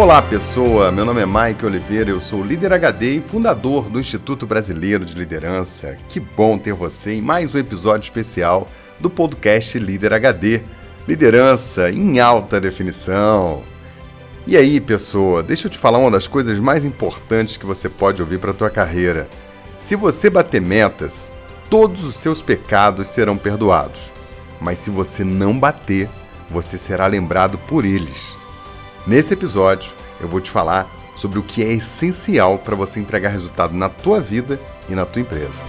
Olá, pessoa! Meu nome é Mike Oliveira, eu sou líder HD e fundador do Instituto Brasileiro de Liderança. Que bom ter você em mais um episódio especial do podcast Líder HD. Liderança em alta definição. E aí, pessoa, deixa eu te falar uma das coisas mais importantes que você pode ouvir para a tua carreira. Se você bater metas, todos os seus pecados serão perdoados. Mas se você não bater, você será lembrado por eles. Nesse episódio, eu vou te falar sobre o que é essencial para você entregar resultado na tua vida e na tua empresa.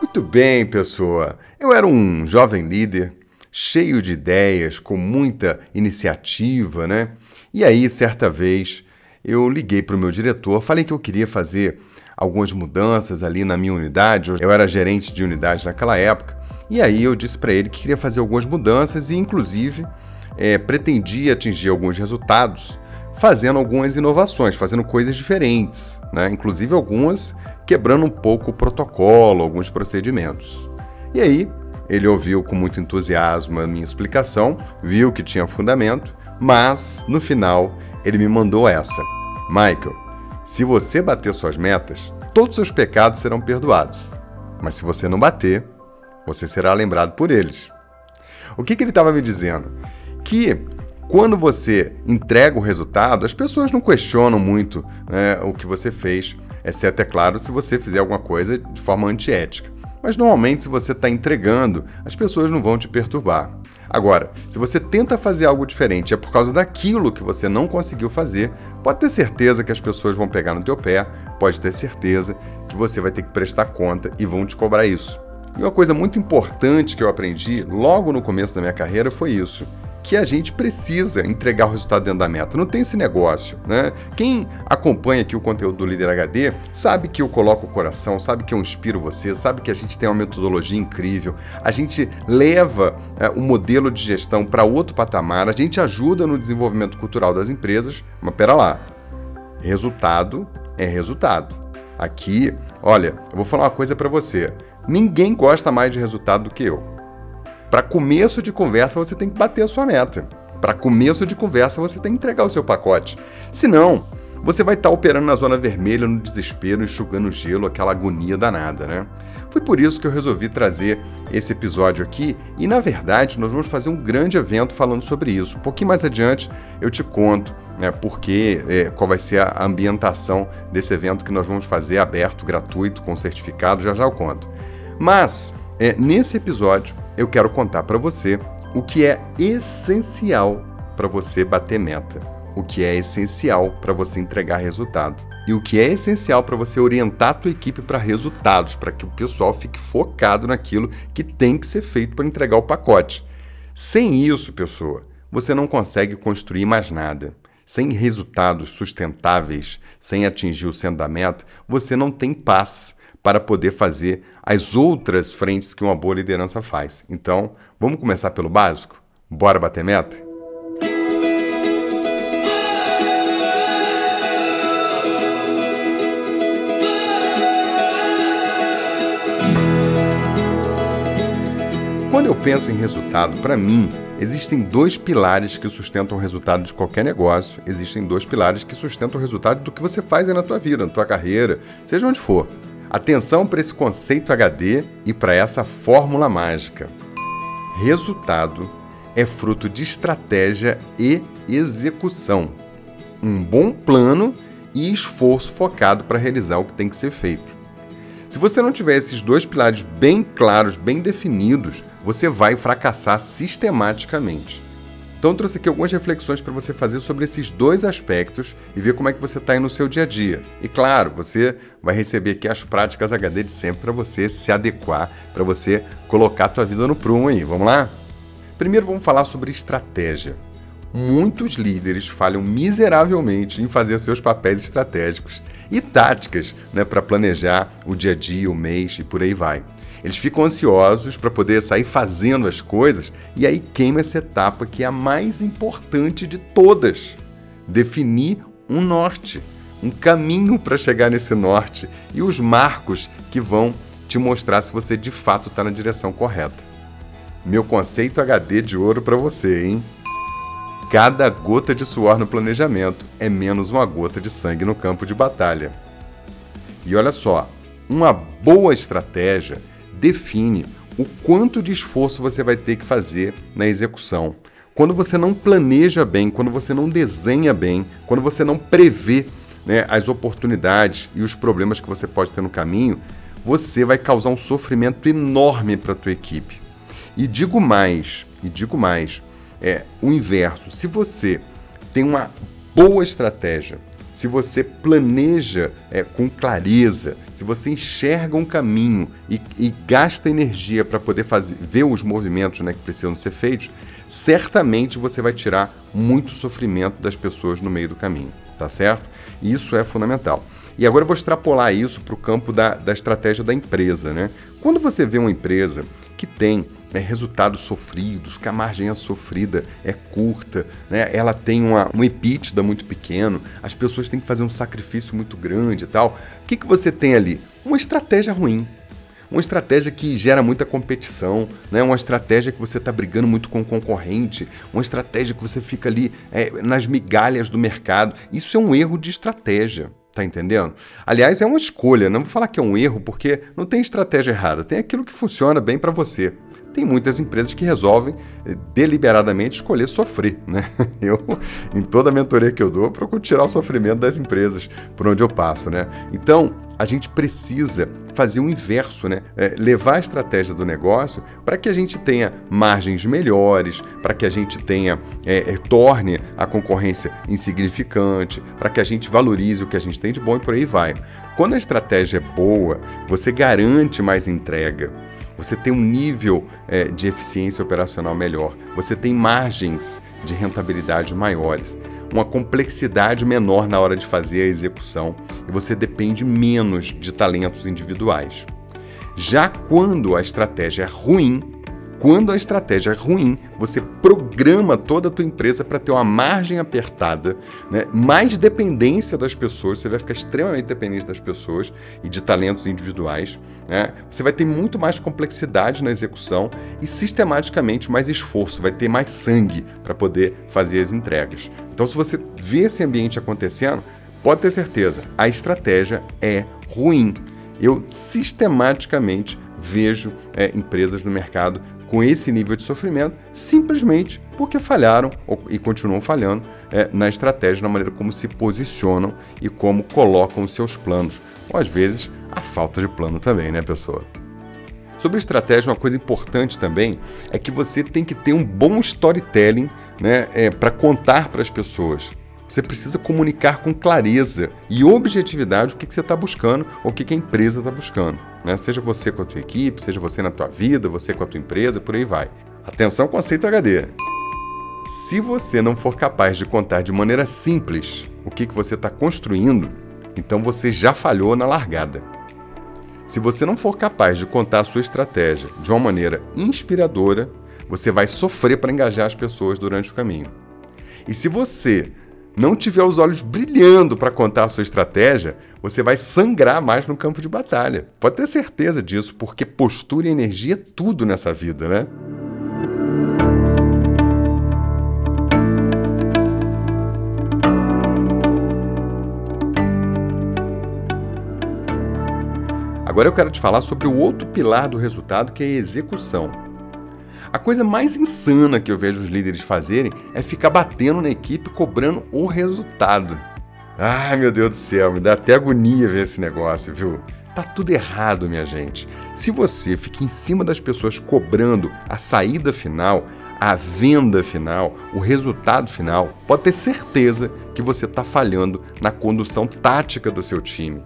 Muito bem, pessoa. Eu era um jovem líder, cheio de ideias, com muita iniciativa, né? E aí, certa vez, eu liguei para o meu diretor, falei que eu queria fazer algumas mudanças ali na minha unidade. Eu era gerente de unidade naquela época. E aí eu disse para ele que queria fazer algumas mudanças e, inclusive, é, pretendia atingir alguns resultados fazendo algumas inovações, fazendo coisas diferentes, né? inclusive algumas quebrando um pouco o protocolo, alguns procedimentos. E aí, ele ouviu com muito entusiasmo a minha explicação, viu que tinha fundamento, mas no final ele me mandou essa: Michael, se você bater suas metas, todos os seus pecados serão perdoados. Mas se você não bater, você será lembrado por eles. O que, que ele estava me dizendo? Que quando você entrega o resultado, as pessoas não questionam muito né, o que você fez, exceto, é claro, se você fizer alguma coisa de forma antiética. Mas normalmente, se você está entregando, as pessoas não vão te perturbar. Agora, se você tenta fazer algo diferente e é por causa daquilo que você não conseguiu fazer, pode ter certeza que as pessoas vão pegar no teu pé, pode ter certeza que você vai ter que prestar conta e vão te cobrar isso. E uma coisa muito importante que eu aprendi logo no começo da minha carreira foi isso que a gente precisa entregar o resultado dentro da meta. Não tem esse negócio, né? Quem acompanha aqui o conteúdo do Líder HD sabe que eu coloco o coração, sabe que eu inspiro você, sabe que a gente tem uma metodologia incrível, a gente leva é, o modelo de gestão para outro patamar, a gente ajuda no desenvolvimento cultural das empresas, mas pera lá, resultado é resultado. Aqui, olha, eu vou falar uma coisa para você. Ninguém gosta mais de resultado do que eu. Para começo de conversa, você tem que bater a sua meta. Para começo de conversa, você tem que entregar o seu pacote. Senão, você vai estar tá operando na zona vermelha, no desespero, enxugando gelo, aquela agonia danada, né? Foi por isso que eu resolvi trazer esse episódio aqui e, na verdade, nós vamos fazer um grande evento falando sobre isso. Um pouquinho mais adiante eu te conto né, porque, é, qual vai ser a ambientação desse evento que nós vamos fazer aberto, gratuito, com certificado, já já eu conto. Mas, é, nesse episódio, eu quero contar para você o que é essencial para você bater meta, o que é essencial para você entregar resultado e o que é essencial para você orientar a tua equipe para resultados, para que o pessoal fique focado naquilo que tem que ser feito para entregar o pacote. Sem isso, pessoa, você não consegue construir mais nada. Sem resultados sustentáveis, sem atingir o centro da meta, você não tem paz para poder fazer as outras frentes que uma boa liderança faz. Então, vamos começar pelo básico? Bora bater meta? Quando eu penso em resultado, para mim, existem dois pilares que sustentam o resultado de qualquer negócio. Existem dois pilares que sustentam o resultado do que você faz aí na tua vida, na tua carreira, seja onde for. Atenção para esse conceito HD e para essa fórmula mágica. Resultado é fruto de estratégia e execução. Um bom plano e esforço focado para realizar o que tem que ser feito. Se você não tiver esses dois pilares bem claros, bem definidos, você vai fracassar sistematicamente. Então trouxe aqui algumas reflexões para você fazer sobre esses dois aspectos e ver como é que você está aí no seu dia a dia. E claro, você vai receber aqui as práticas HD de sempre para você se adequar, para você colocar a tua vida no prumo aí. Vamos lá? Primeiro vamos falar sobre estratégia. Muitos líderes falham miseravelmente em fazer seus papéis estratégicos e táticas né, para planejar o dia a dia, o mês e por aí vai. Eles ficam ansiosos para poder sair fazendo as coisas e aí queima essa etapa que é a mais importante de todas: definir um norte, um caminho para chegar nesse norte e os marcos que vão te mostrar se você de fato está na direção correta. Meu conceito HD de ouro para você, hein? Cada gota de suor no planejamento é menos uma gota de sangue no campo de batalha. E olha só, uma boa estratégia define o quanto de esforço você vai ter que fazer na execução. Quando você não planeja bem, quando você não desenha bem, quando você não prevê né, as oportunidades e os problemas que você pode ter no caminho, você vai causar um sofrimento enorme para a tua equipe. E digo mais, e digo mais, é o inverso. Se você tem uma boa estratégia, se você planeja é, com clareza, se você enxerga um caminho e, e gasta energia para poder fazer, ver os movimentos né, que precisam ser feitos, certamente você vai tirar muito sofrimento das pessoas no meio do caminho, tá certo? Isso é fundamental. E agora eu vou extrapolar isso para o campo da, da estratégia da empresa, né? Quando você vê uma empresa que tem né, resultados sofridos, que a margem é sofrida é curta, né, ela tem uma, um epítida muito pequeno, as pessoas têm que fazer um sacrifício muito grande e tal. O que, que você tem ali? Uma estratégia ruim. Uma estratégia que gera muita competição, né? uma estratégia que você está brigando muito com o concorrente, uma estratégia que você fica ali é, nas migalhas do mercado. Isso é um erro de estratégia. Tá entendendo? Aliás, é uma escolha, não vou falar que é um erro, porque não tem estratégia errada, tem aquilo que funciona bem para você tem muitas empresas que resolvem eh, deliberadamente escolher sofrer. Né? Eu, em toda a mentoria que eu dou, procuro tirar o sofrimento das empresas por onde eu passo. Né? Então, a gente precisa fazer o inverso, né? É, levar a estratégia do negócio para que a gente tenha margens melhores, para que a gente tenha é, é, torne a concorrência insignificante, para que a gente valorize o que a gente tem de bom e por aí vai. Quando a estratégia é boa, você garante mais entrega você tem um nível é, de eficiência operacional melhor, você tem margens de rentabilidade maiores, uma complexidade menor na hora de fazer a execução. E você depende menos de talentos individuais. Já quando a estratégia é ruim, quando a estratégia é ruim, você programa toda a tua empresa para ter uma margem apertada, né? mais dependência das pessoas, você vai ficar extremamente dependente das pessoas e de talentos individuais. Né? Você vai ter muito mais complexidade na execução e sistematicamente mais esforço, vai ter mais sangue para poder fazer as entregas. Então, se você vê esse ambiente acontecendo, pode ter certeza, a estratégia é ruim. Eu sistematicamente vejo é, empresas no mercado com esse nível de sofrimento simplesmente porque falharam e continuam falhando é, na estratégia, na maneira como se posicionam e como colocam seus planos. Ou às vezes a falta de plano também, né, pessoa? Sobre estratégia, uma coisa importante também é que você tem que ter um bom storytelling né, é, para contar para as pessoas. Você precisa comunicar com clareza e objetividade o que, que você está buscando ou o que, que a empresa está buscando. Né? Seja você com a tua equipe, seja você na tua vida, você com a tua empresa, por aí vai. Atenção, conceito HD. Se você não for capaz de contar de maneira simples o que, que você está construindo, então você já falhou na largada. Se você não for capaz de contar a sua estratégia de uma maneira inspiradora, você vai sofrer para engajar as pessoas durante o caminho. E se você não tiver os olhos brilhando para contar a sua estratégia, você vai sangrar mais no campo de batalha. Pode ter certeza disso, porque postura e energia é tudo nessa vida, né? Agora eu quero te falar sobre o outro pilar do resultado, que é a execução. A coisa mais insana que eu vejo os líderes fazerem é ficar batendo na equipe cobrando o resultado. Ai meu Deus do céu, me dá até agonia ver esse negócio, viu? Tá tudo errado, minha gente. Se você fica em cima das pessoas cobrando a saída final, a venda final, o resultado final, pode ter certeza que você está falhando na condução tática do seu time.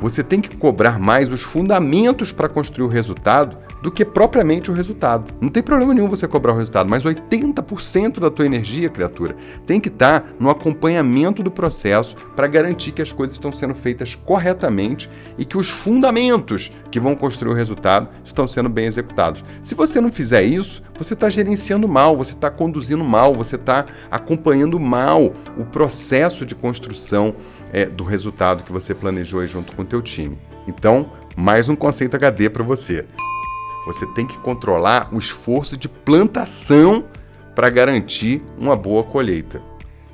Você tem que cobrar mais os fundamentos para construir o resultado do que propriamente o resultado. Não tem problema nenhum você cobrar o resultado, mas 80% da tua energia, criatura, tem que estar tá no acompanhamento do processo para garantir que as coisas estão sendo feitas corretamente e que os fundamentos que vão construir o resultado estão sendo bem executados. Se você não fizer isso, você está gerenciando mal, você está conduzindo mal, você está acompanhando mal o processo de construção é, do resultado que você planejou junto com o teu time. Então, mais um conceito HD para você. Você tem que controlar o esforço de plantação para garantir uma boa colheita.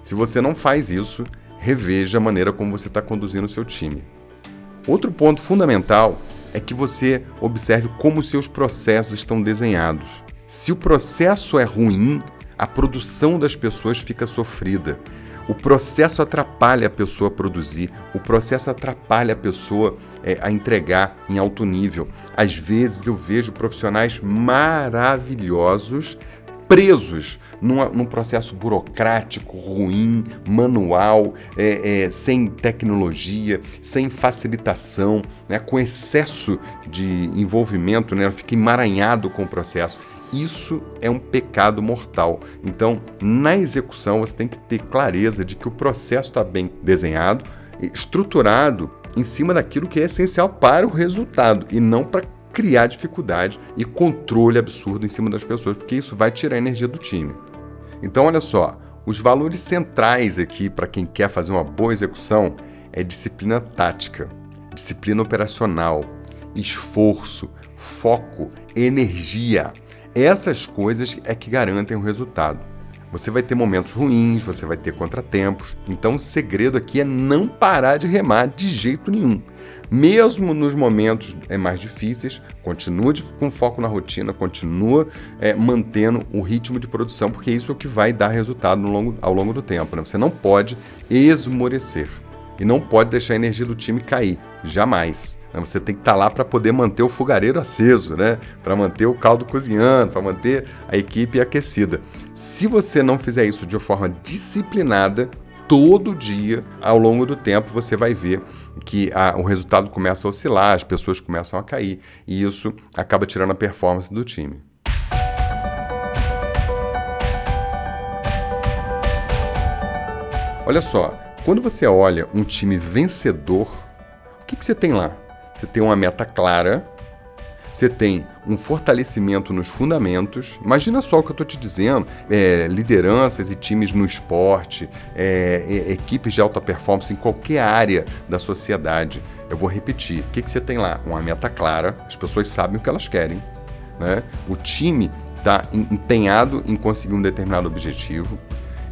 Se você não faz isso, reveja a maneira como você está conduzindo o seu time. Outro ponto fundamental é que você observe como seus processos estão desenhados. Se o processo é ruim, a produção das pessoas fica sofrida. O processo atrapalha a pessoa a produzir, o processo atrapalha a pessoa é, a entregar em alto nível. Às vezes eu vejo profissionais maravilhosos presos num processo burocrático, ruim, manual, é, é, sem tecnologia, sem facilitação, né, com excesso de envolvimento, né, fica emaranhado com o processo. Isso é um pecado mortal. Então, na execução, você tem que ter clareza de que o processo está bem desenhado, estruturado em cima daquilo que é essencial para o resultado e não para criar dificuldade e controle absurdo em cima das pessoas, porque isso vai tirar a energia do time. Então, olha só, os valores centrais aqui para quem quer fazer uma boa execução é disciplina tática, disciplina operacional, esforço, foco, energia. Essas coisas é que garantem o resultado. Você vai ter momentos ruins, você vai ter contratempos. Então o segredo aqui é não parar de remar de jeito nenhum. Mesmo nos momentos é, mais difíceis, continua com foco na rotina, continua é, mantendo o ritmo de produção, porque isso é o que vai dar resultado longo, ao longo do tempo. Né? Você não pode esmorecer e não pode deixar a energia do time cair, jamais. Né? Você tem que estar tá lá para poder manter o fogareiro aceso, né? para manter o caldo cozinhando, para manter a equipe aquecida. Se você não fizer isso de forma disciplinada, todo dia, ao longo do tempo, você vai ver que a, o resultado começa a oscilar, as pessoas começam a cair, e isso acaba tirando a performance do time. Olha só, quando você olha um time vencedor, o que, que você tem lá? Você tem uma meta clara, você tem um fortalecimento nos fundamentos. Imagina só o que eu estou te dizendo: é, lideranças e times no esporte, é, é, equipes de alta performance em qualquer área da sociedade. Eu vou repetir: o que, que você tem lá? Uma meta clara, as pessoas sabem o que elas querem, né? o time está empenhado em conseguir um determinado objetivo.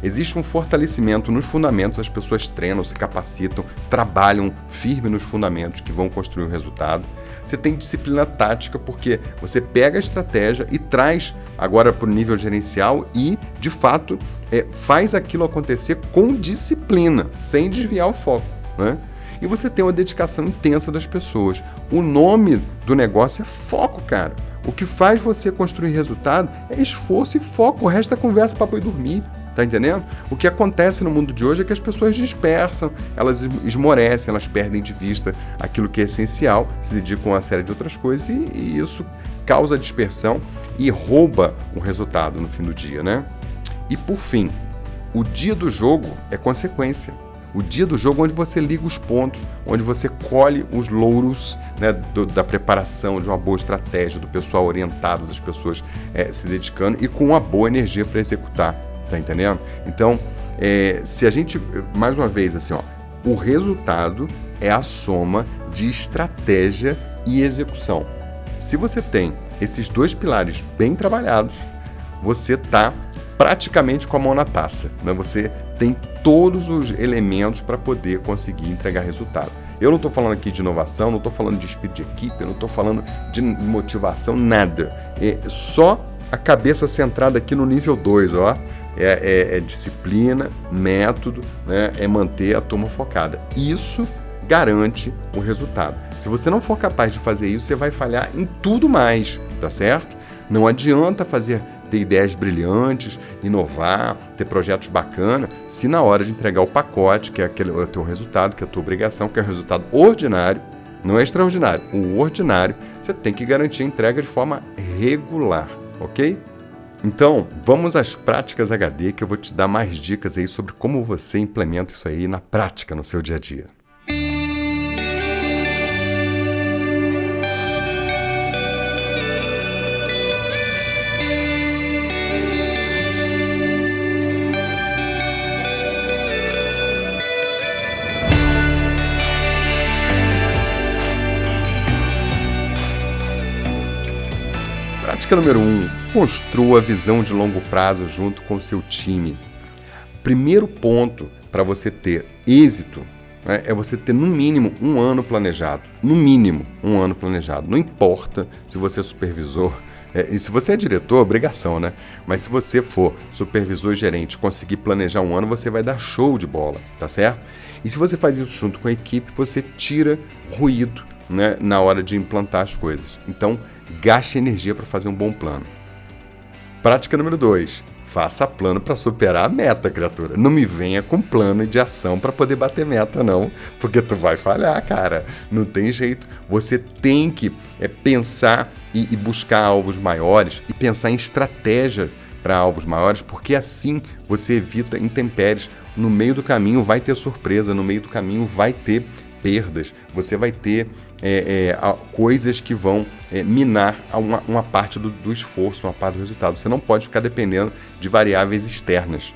Existe um fortalecimento nos fundamentos, as pessoas treinam, se capacitam, trabalham firme nos fundamentos que vão construir o resultado. Você tem disciplina tática, porque você pega a estratégia e traz agora para o nível gerencial e, de fato, é, faz aquilo acontecer com disciplina, sem desviar o foco. Né? E você tem uma dedicação intensa das pessoas. O nome do negócio é foco, cara. O que faz você construir resultado é esforço e foco. O resto é conversa para ir dormir. Tá entendendo? O que acontece no mundo de hoje é que as pessoas dispersam, elas esmorecem, elas perdem de vista aquilo que é essencial, se dedicam a uma série de outras coisas e, e isso causa dispersão e rouba o resultado no fim do dia, né? E por fim, o dia do jogo é consequência. O dia do jogo onde você liga os pontos, onde você colhe os louros né, do, da preparação, de uma boa estratégia, do pessoal orientado, das pessoas é, se dedicando e com uma boa energia para executar. Tá entendendo? Então, é, se a gente, mais uma vez, assim, ó, o resultado é a soma de estratégia e execução. Se você tem esses dois pilares bem trabalhados, você está praticamente com a mão na taça. Né? Você tem todos os elementos para poder conseguir entregar resultado. Eu não estou falando aqui de inovação, não estou falando de espírito de equipe, não estou falando de motivação, nada. É só a cabeça centrada aqui no nível 2, ó é, é, é disciplina, método, né? é manter a turma focada. Isso garante o resultado. Se você não for capaz de fazer isso, você vai falhar em tudo mais, tá certo? Não adianta fazer ter ideias brilhantes, inovar, ter projetos bacanas, se na hora de entregar o pacote, que é aquele o teu resultado, que é a tua obrigação, que é o resultado ordinário, não é extraordinário, o ordinário, você tem que garantir a entrega de forma regular, ok? Então, vamos às práticas HD que eu vou te dar mais dicas aí sobre como você implementa isso aí na prática no seu dia a dia. Número 1. Um, construa a visão de longo prazo junto com o seu time. Primeiro ponto para você ter êxito né, é você ter no mínimo um ano planejado. No mínimo um ano planejado. Não importa se você é supervisor. É, e se você é diretor, obrigação, né? Mas se você for supervisor e gerente, conseguir planejar um ano, você vai dar show de bola, tá certo? E se você faz isso junto com a equipe, você tira ruído né, na hora de implantar as coisas. Então, gaste energia para fazer um bom plano. Prática número 2. Faça plano para superar a meta, criatura. Não me venha com plano de ação para poder bater meta, não, porque tu vai falhar, cara. Não tem jeito. Você tem que é, pensar e, e buscar alvos maiores e pensar em estratégia para alvos maiores, porque assim você evita intempéries. No meio do caminho vai ter surpresa, no meio do caminho vai ter perdas, você vai ter é, é, coisas que vão é, minar uma, uma parte do, do, esforço, uma parte do resultado. Você não pode ficar dependendo de variáveis externas.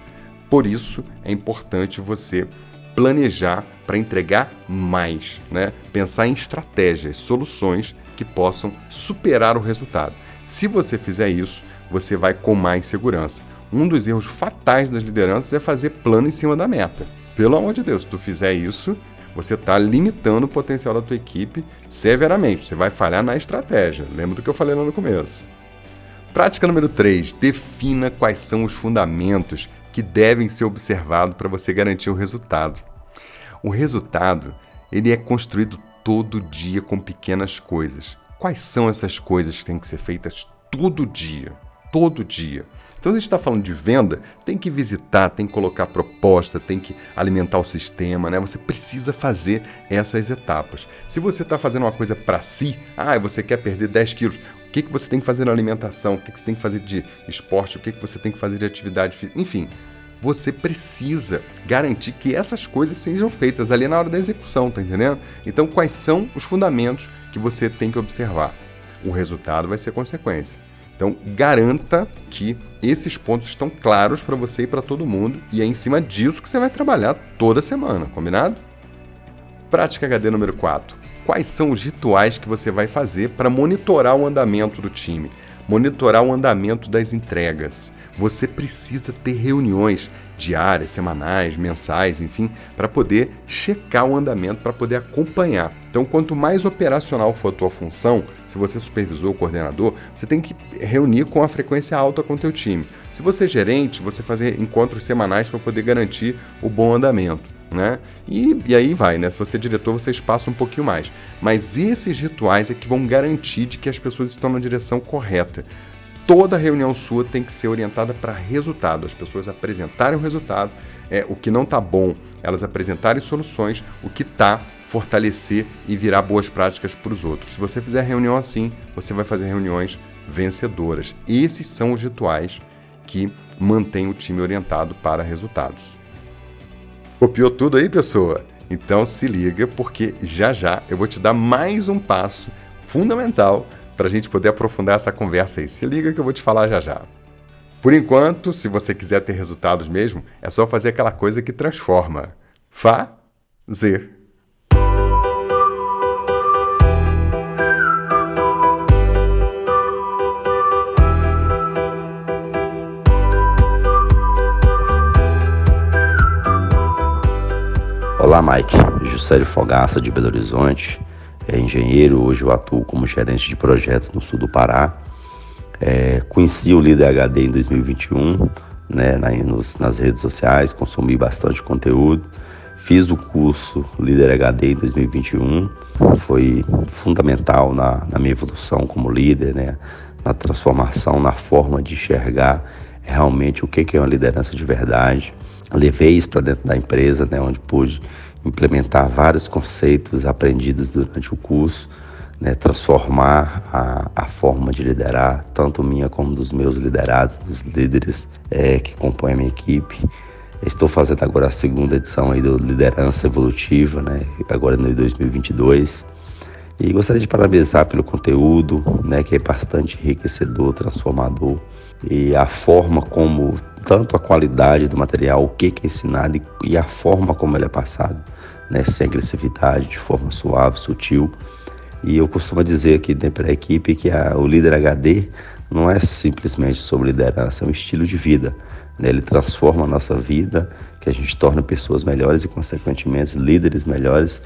Por isso é importante você planejar para entregar mais, né? pensar em estratégias, soluções que possam superar o resultado. Se você fizer isso, você vai com mais segurança. Um dos erros fatais das lideranças é fazer plano em cima da meta. Pelo amor de Deus, se tu fizer isso, você está limitando o potencial da tua equipe severamente. Você vai falhar na estratégia. Lembra do que eu falei lá no começo. Prática número 3. Defina quais são os fundamentos que devem ser observados para você garantir o resultado. O resultado ele é construído todo dia com pequenas coisas. Quais são essas coisas que têm que ser feitas todo dia? Todo dia. Então, se a gente está falando de venda, tem que visitar, tem que colocar proposta, tem que alimentar o sistema, né? Você precisa fazer essas etapas. Se você está fazendo uma coisa para si, ah, você quer perder 10 quilos, o que, que você tem que fazer na alimentação, o que, que você tem que fazer de esporte, o que, que você tem que fazer de atividade física, enfim. Você precisa garantir que essas coisas sejam feitas ali na hora da execução, tá entendendo? Então, quais são os fundamentos que você tem que observar? O resultado vai ser consequência. Então, garanta que esses pontos estão claros para você e para todo mundo, e é em cima disso que você vai trabalhar toda semana, combinado? Prática HD número 4. Quais são os rituais que você vai fazer para monitorar o andamento do time? monitorar o andamento das entregas. Você precisa ter reuniões diárias, semanais, mensais, enfim, para poder checar o andamento, para poder acompanhar. Então, quanto mais operacional for a tua função, se você é supervisor ou coordenador, você tem que reunir com a frequência alta com o teu time. Se você é gerente, você fazer encontros semanais para poder garantir o bom andamento né? E, e aí vai, né? Se você é diretor, você espaça um pouquinho mais. Mas esses rituais é que vão garantir de que as pessoas estão na direção correta. Toda reunião sua tem que ser orientada para resultado, as pessoas apresentarem o resultado, é, o que não está bom, elas apresentarem soluções, o que está, fortalecer e virar boas práticas para os outros. Se você fizer reunião assim, você vai fazer reuniões vencedoras. Esses são os rituais que mantêm o time orientado para resultados. Copiou tudo aí, pessoa? Então se liga, porque já já eu vou te dar mais um passo fundamental para a gente poder aprofundar essa conversa aí. Se liga que eu vou te falar já já. Por enquanto, se você quiser ter resultados mesmo, é só fazer aquela coisa que transforma. Fazer. Olá, Mike. Juscelio Fogaça, de Belo Horizonte. É engenheiro, hoje eu atuo como gerente de projetos no sul do Pará. É, conheci o Líder HD em 2021, né, na, nos, nas redes sociais, consumi bastante conteúdo. Fiz o curso Líder HD em 2021, foi fundamental na, na minha evolução como líder, né, na transformação, na forma de enxergar realmente o que é uma liderança de verdade levei isso para dentro da empresa, né, onde pude implementar vários conceitos aprendidos durante o curso, né, transformar a, a, forma de liderar, tanto minha como dos meus liderados, dos líderes é, que compõem a minha equipe. Estou fazendo agora a segunda edição aí do Liderança Evolutiva, né, agora no 2022. E gostaria de parabenizar pelo conteúdo, né, que é bastante enriquecedor, transformador e a forma como tanto a qualidade do material, o que é ensinado e a forma como ele é passado, né, sem agressividade, de forma suave, sutil. E eu costumo dizer aqui dentro da equipe que a, o líder HD não é simplesmente sobre liderança, é um estilo de vida. Né? Ele transforma a nossa vida, que a gente torna pessoas melhores e, consequentemente, líderes melhores,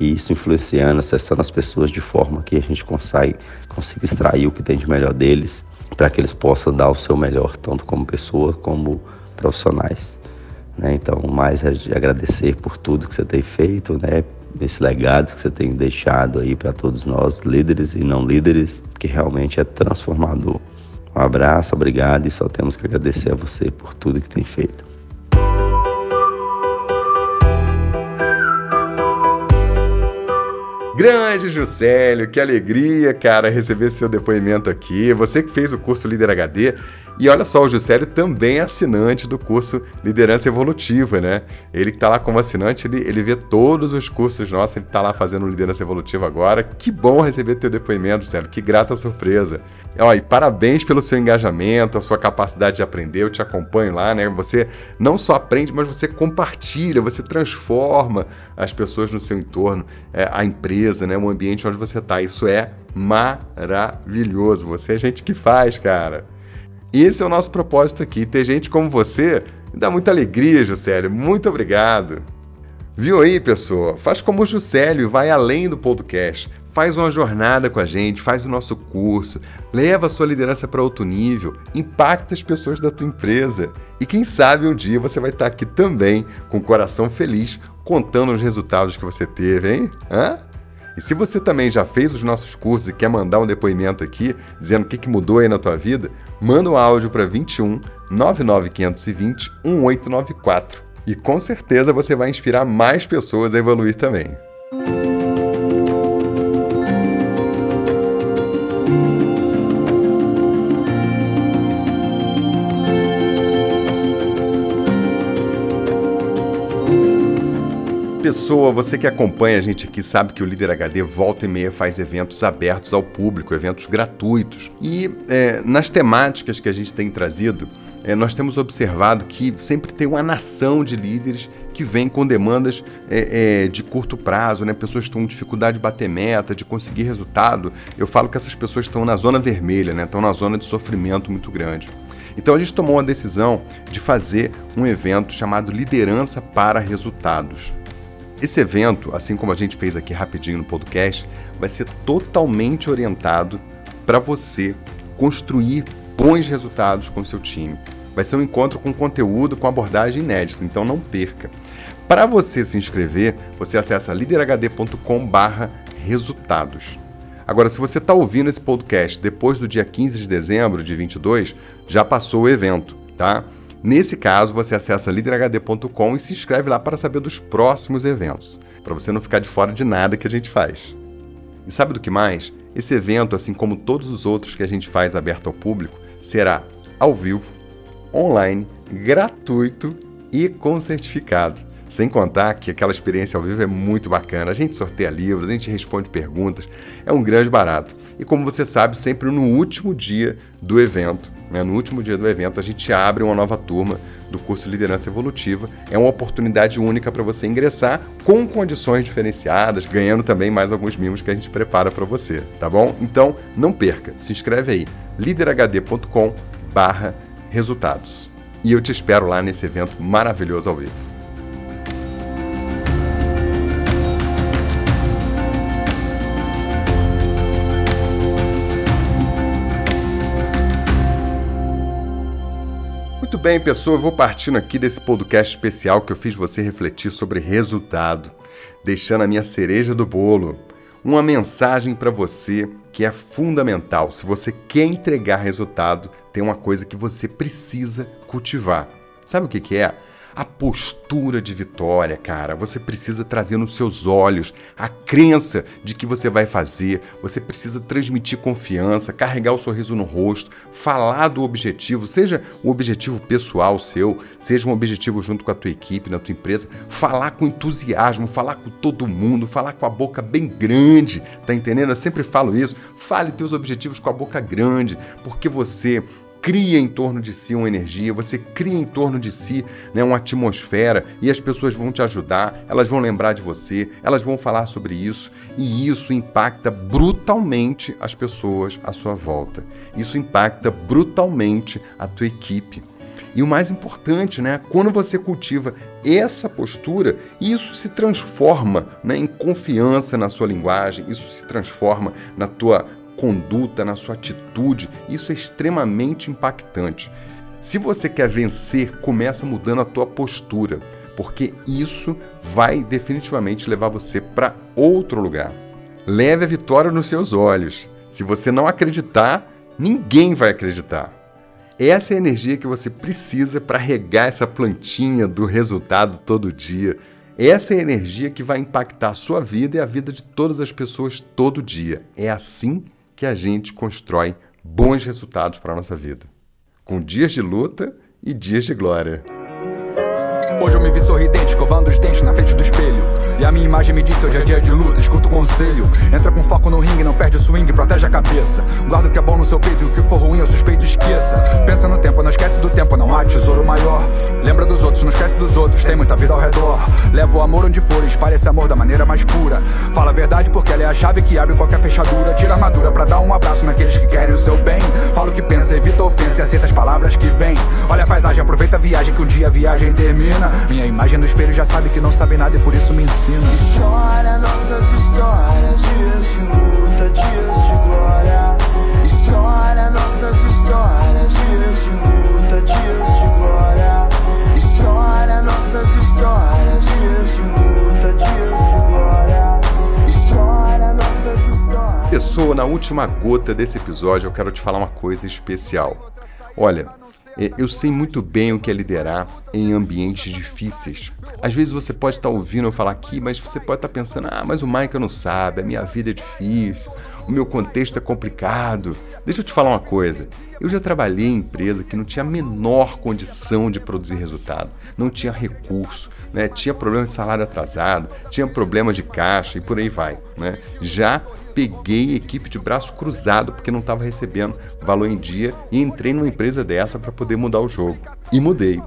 e isso influenciando, acessando as pessoas de forma que a gente consiga, extrair o que tem de melhor deles, para que eles possam dar o seu melhor, tanto como pessoa como profissionais. Né? Então, mais é de agradecer por tudo que você tem feito, né? esse legado que você tem deixado aí para todos nós, líderes e não líderes, que realmente é transformador. Um abraço, obrigado e só temos que agradecer a você por tudo que tem feito. Grande Juscelio, que alegria, cara, receber seu depoimento aqui. Você que fez o curso Líder HD. E olha só, o Juscelio também é assinante do curso Liderança Evolutiva, né? Ele que está lá como assinante, ele, ele vê todos os cursos nossos, ele está lá fazendo Liderança Evolutiva agora. Que bom receber teu depoimento, Juscelio, que grata surpresa. Ó, e parabéns pelo seu engajamento, a sua capacidade de aprender. Eu te acompanho lá, né? Você não só aprende, mas você compartilha, você transforma as pessoas no seu entorno, é, a empresa, né? O ambiente onde você está. Isso é maravilhoso. Você é gente que faz, cara. E esse é o nosso propósito aqui. Ter gente como você me dá muita alegria, Juscelio. Muito obrigado. Viu aí, pessoa? Faz como o Juscelio e vai além do podcast. Faz uma jornada com a gente, faz o nosso curso, leva a sua liderança para outro nível, impacta as pessoas da tua empresa. E quem sabe um dia você vai estar aqui também, com o coração feliz, contando os resultados que você teve, hein? Hã? E se você também já fez os nossos cursos e quer mandar um depoimento aqui, dizendo o que, que mudou aí na tua vida, manda um áudio para 21 99520 1894. E com certeza você vai inspirar mais pessoas a evoluir também. Pessoa, você que acompanha a gente aqui, sabe que o Líder HD volta e meia faz eventos abertos ao público, eventos gratuitos. E é, nas temáticas que a gente tem trazido, é, nós temos observado que sempre tem uma nação de líderes que vem com demandas é, é, de curto prazo, né? pessoas que estão com dificuldade de bater meta, de conseguir resultado. Eu falo que essas pessoas estão na zona vermelha, né? estão na zona de sofrimento muito grande. Então a gente tomou a decisão de fazer um evento chamado Liderança para Resultados. Esse evento, assim como a gente fez aqui rapidinho no podcast, vai ser totalmente orientado para você construir bons resultados com seu time. Vai ser um encontro com conteúdo com abordagem inédita, então não perca. Para você se inscrever, você acessa liderhd.com/resultados. Agora, se você está ouvindo esse podcast depois do dia 15 de dezembro de 22, já passou o evento, tá? Nesse caso, você acessa liderhd.com e se inscreve lá para saber dos próximos eventos, para você não ficar de fora de nada que a gente faz. E sabe do que mais? Esse evento, assim como todos os outros que a gente faz aberto ao público, será ao vivo, online, gratuito e com certificado. Sem contar que aquela experiência ao vivo é muito bacana. A gente sorteia livros, a gente responde perguntas, é um grande barato. E como você sabe, sempre no último dia do evento, né, no último dia do evento, a gente abre uma nova turma do curso Liderança Evolutiva. É uma oportunidade única para você ingressar com condições diferenciadas, ganhando também mais alguns mimos que a gente prepara para você, tá bom? Então, não perca, se inscreve aí, liderhd.com/resultados. E eu te espero lá nesse evento maravilhoso ao vivo. Bem, pessoal, eu vou partindo aqui desse podcast especial que eu fiz você refletir sobre resultado, deixando a minha cereja do bolo. Uma mensagem para você que é fundamental. Se você quer entregar resultado, tem uma coisa que você precisa cultivar. Sabe o que, que é? A postura de vitória, cara. Você precisa trazer nos seus olhos a crença de que você vai fazer. Você precisa transmitir confiança, carregar o sorriso no rosto, falar do objetivo, seja um objetivo pessoal seu, seja um objetivo junto com a tua equipe, na tua empresa, falar com entusiasmo, falar com todo mundo, falar com a boca bem grande, tá entendendo? Eu sempre falo isso. Fale teus objetivos com a boca grande, porque você cria em torno de si uma energia, você cria em torno de si né, uma atmosfera e as pessoas vão te ajudar, elas vão lembrar de você, elas vão falar sobre isso e isso impacta brutalmente as pessoas à sua volta. Isso impacta brutalmente a tua equipe. E o mais importante, né, quando você cultiva essa postura, isso se transforma né, em confiança na sua linguagem, isso se transforma na tua conduta, na sua atitude. Isso é extremamente impactante. Se você quer vencer, começa mudando a tua postura, porque isso vai definitivamente levar você para outro lugar. Leve a vitória nos seus olhos. Se você não acreditar, ninguém vai acreditar. Essa é a energia que você precisa para regar essa plantinha do resultado todo dia. Essa é a energia que vai impactar a sua vida e a vida de todas as pessoas todo dia. É assim que a gente constrói bons resultados para a nossa vida, com dias de luta e dias de glória. Hoje eu me vi sorridente, escovando os dentes na frente do espelho. E a minha imagem me disse hoje é dia de luta, escuta o conselho. Entra com foco no ringue, não perde o swing, protege a cabeça. Guarda o que é bom no seu peito e o que for ruim eu suspeito esqueça. Pensa no tempo, não esquece do tempo, não há. Lembra dos outros, não esquece dos outros, tem muita vida ao redor. Leva o amor onde for, espalha esse amor da maneira mais pura. Fala a verdade porque ela é a chave que abre qualquer fechadura. Tira a armadura pra dar um abraço naqueles que querem o seu bem. Fala o que pensa, evita ofensa e aceita as palavras que vêm. Olha a paisagem, aproveita a viagem que um dia a viagem termina. Minha imagem no espelho já sabe que não sabe nada e por isso me ensina. História, nossas histórias, dias de luta, dias de glória. História, nossas histórias, dias de luta, Pessoa, na última gota desse episódio, eu quero te falar uma coisa especial. Olha, é, eu sei muito bem o que é liderar em ambientes difíceis. Às vezes você pode estar ouvindo eu falar aqui, mas você pode estar pensando: ah, mas o Michael não sabe, a minha vida é difícil, o meu contexto é complicado. Deixa eu te falar uma coisa. Eu já trabalhei em empresa que não tinha a menor condição de produzir resultado, não tinha recurso, né? tinha problema de salário atrasado, tinha problema de caixa e por aí vai. Né? Já peguei equipe de braço cruzado porque não estava recebendo valor em dia e entrei numa empresa dessa para poder mudar o jogo. E mudei.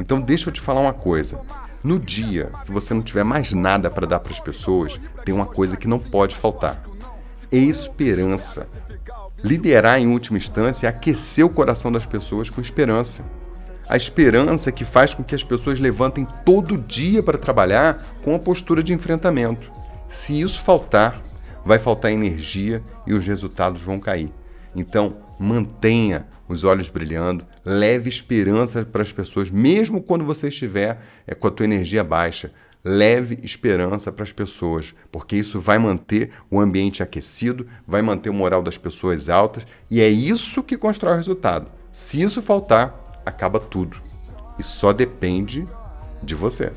Então deixa eu te falar uma coisa. No dia que você não tiver mais nada para dar para as pessoas, tem uma coisa que não pode faltar: esperança. Liderar em última instância é aquecer o coração das pessoas com esperança. A esperança que faz com que as pessoas levantem todo dia para trabalhar com a postura de enfrentamento. Se isso faltar, vai faltar energia e os resultados vão cair. Então, mantenha os olhos brilhando, leve esperança para as pessoas, mesmo quando você estiver é, com a tua energia baixa. Leve esperança para as pessoas, porque isso vai manter o ambiente aquecido, vai manter o moral das pessoas altas e é isso que constrói o resultado. Se isso faltar, acaba tudo. E só depende de você.